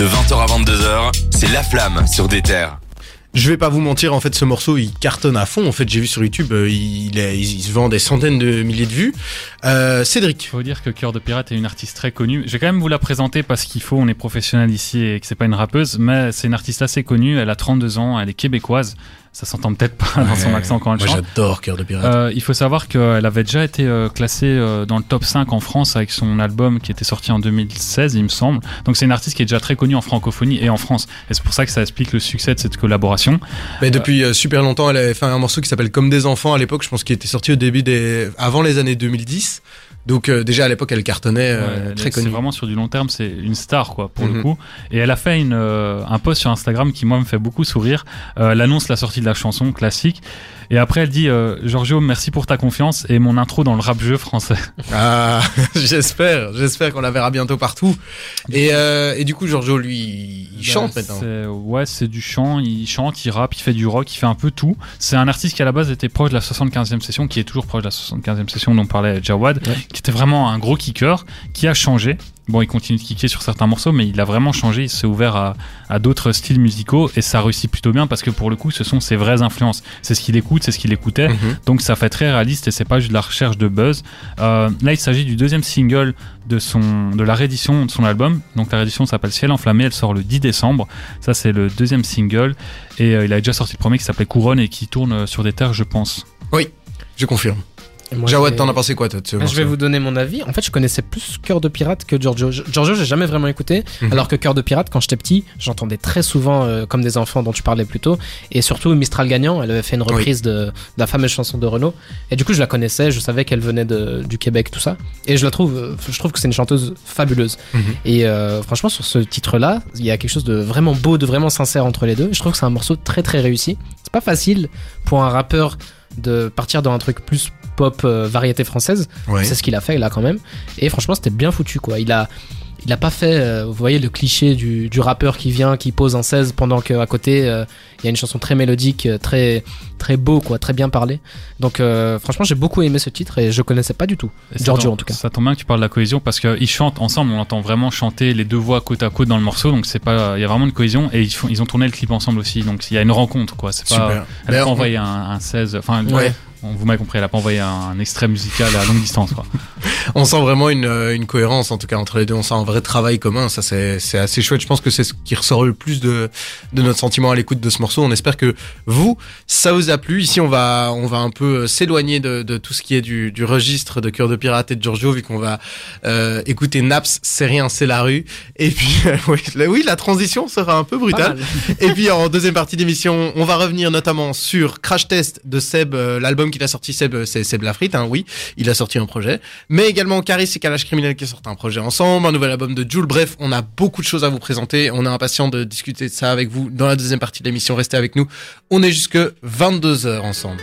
De 20h à 22h, c'est La Flamme sur des terres. Je vais pas vous mentir, en fait, ce morceau, il cartonne à fond. En fait, j'ai vu sur YouTube, euh, il, est- il se vend des centaines de milliers de vues. Euh, Cédric. Il faut dire que Cœur de Pirate est une artiste très connue. Je vais quand même vous la présenter parce qu'il faut, on est professionnel ici et que c'est pas une rappeuse, mais c'est une artiste assez connue. Elle a 32 ans, elle est québécoise. Ça s'entend peut-être pas dans son accent quand elle Moi, chante. j'adore Cœur de Pirate. Euh, il faut savoir qu'elle avait déjà été euh, classée euh, dans le top 5 en France avec son album qui était sorti en 2016, il me semble. Donc c'est une artiste qui est déjà très connue en francophonie et en France. Et c'est pour ça que ça explique le succès de cette collaboration. Mais depuis euh, super longtemps, elle avait fait un morceau qui s'appelle Comme des enfants à l'époque. Je pense qu'il était sorti au début des, avant les années 2010. Donc euh, déjà à l'époque, elle cartonnait, euh, Ouais, très c'est connue. vraiment sur du long terme, c'est une star quoi pour Mhm. le coup. Et elle a fait une, euh, un post sur Instagram qui moi me fait beaucoup sourire. Euh, elle annonce la sortie de la chanson classique. Et après elle dit euh, Giorgio merci pour ta confiance et mon intro dans le rap jeu français. Ah, j'espère, j'espère qu'on la verra bientôt partout. Et, euh, et du coup, Giorgio, lui, il chante Bah, maintenant. c'est- Ouais, c'est du chant, il chante, il rappe, il fait du rock, il fait un peu tout. C'est un artiste qui à la base était proche de la 75e session, qui est toujours proche de la 75e session dont parlait Jawad, Ouais. Qui était vraiment un gros kicker, qui a changé. Bon, il continue de kicker sur certains morceaux, mais il a vraiment changé, il s'est ouvert à, à d'autres styles musicaux et ça réussit plutôt bien parce que pour le coup, ce sont ses vraies influences. C'est ce qu'il écoute, c'est ce qu'il écoutait. Mhm. Donc ça fait très réaliste et c'est pas juste de la recherche de buzz. Euh, là, il s'agit du deuxième single de son de la réédition de son album. Donc la réédition s'appelle Ciel enflammé. Elle sort le 10 décembre. Ça c'est le deuxième single et euh, il a déjà sorti le premier qui s'appelait Couronne et qui tourne euh, sur des terres, je pense. Je confirme. Jawad, t'en as pensé quoi, toi, Je vais vous donner mon avis. En fait, je connaissais plus Cœur de Pirate que Giorgio. Giorgio, j'ai jamais vraiment écouté. Mhm. Alors que Cœur de Pirate, quand j'étais petit, j'entendais très souvent euh, comme des enfants dont tu parlais plus tôt. Et surtout Mistral Gagnant, elle avait fait une reprise de, de la fameuse chanson de Renault. Et du coup, je la connaissais, je savais qu'elle venait de, du Québec, tout ça. Et je la trouve, euh, je trouve que c'est une chanteuse fabuleuse. Mhm. Et euh, franchement, sur ce titre-là, il y a quelque chose de vraiment beau, de vraiment sincère entre les deux. Je trouve que c'est un morceau très très réussi. C'est pas facile pour un rappeur de partir dans un truc plus pop euh, variété française. Ouais. C'est ce qu'il a fait là quand même. Et franchement, c'était bien foutu quoi. Il a, il a pas fait, euh, vous voyez, le cliché du, du rappeur qui vient, qui pose un 16 pendant qu'à côté, euh, il y a une chanson très mélodique, très, très beau quoi, très bien parlé. Donc euh, franchement, j'ai beaucoup aimé ce titre et je connaissais pas du tout. Giorgio tombe- en tout cas. Ça tombe bien que tu parles de la cohésion parce qu'ils chantent ensemble. On entend vraiment chanter les deux voix côte à côte dans le morceau. Donc c'est pas, il y a vraiment une cohésion et ils, font, ils ont tourné le clip ensemble aussi. Donc il y a une rencontre quoi. C'est pas. Super. Elle a envoyé un, un 16. Enfin, Ouais. On- vous m'avez compris. Elle a pas envoyé un, un extrait musical à longue distance quoi. On sent vraiment une, euh, une cohérence, en tout cas, entre les deux. On sent un vrai travail commun. Ça, c'est c'est assez chouette. Je pense que c'est ce qui ressort le plus de, de notre sentiment à l'écoute de ce morceau. On espère que vous, ça vous a plu. Ici, on va, on va un peu euh, s'éloigner de, de tout ce qui est du, du registre de Cœur de Pirate et de Giorgio, vu qu'on va euh, écouter Naps, c'est rien, c'est la rue. Et puis, oui, la, oui, la transition sera un peu brutale. Et puis en deuxième partie d'émission, on va revenir notamment sur Crash Test de Seb, euh, l'album qu'il a sorti Seb, euh, c'est Seb Lafrite, hein, oui, il a sorti un projet, mais également Caris et Calage Criminel qui sortent un projet ensemble, un nouvel album de Jules. Bref, on a beaucoup de choses à vous présenter. On est impatient de discuter de ça avec vous dans la deuxième partie de l'émission. Restez avec nous. On est jusque 22 heures ensemble.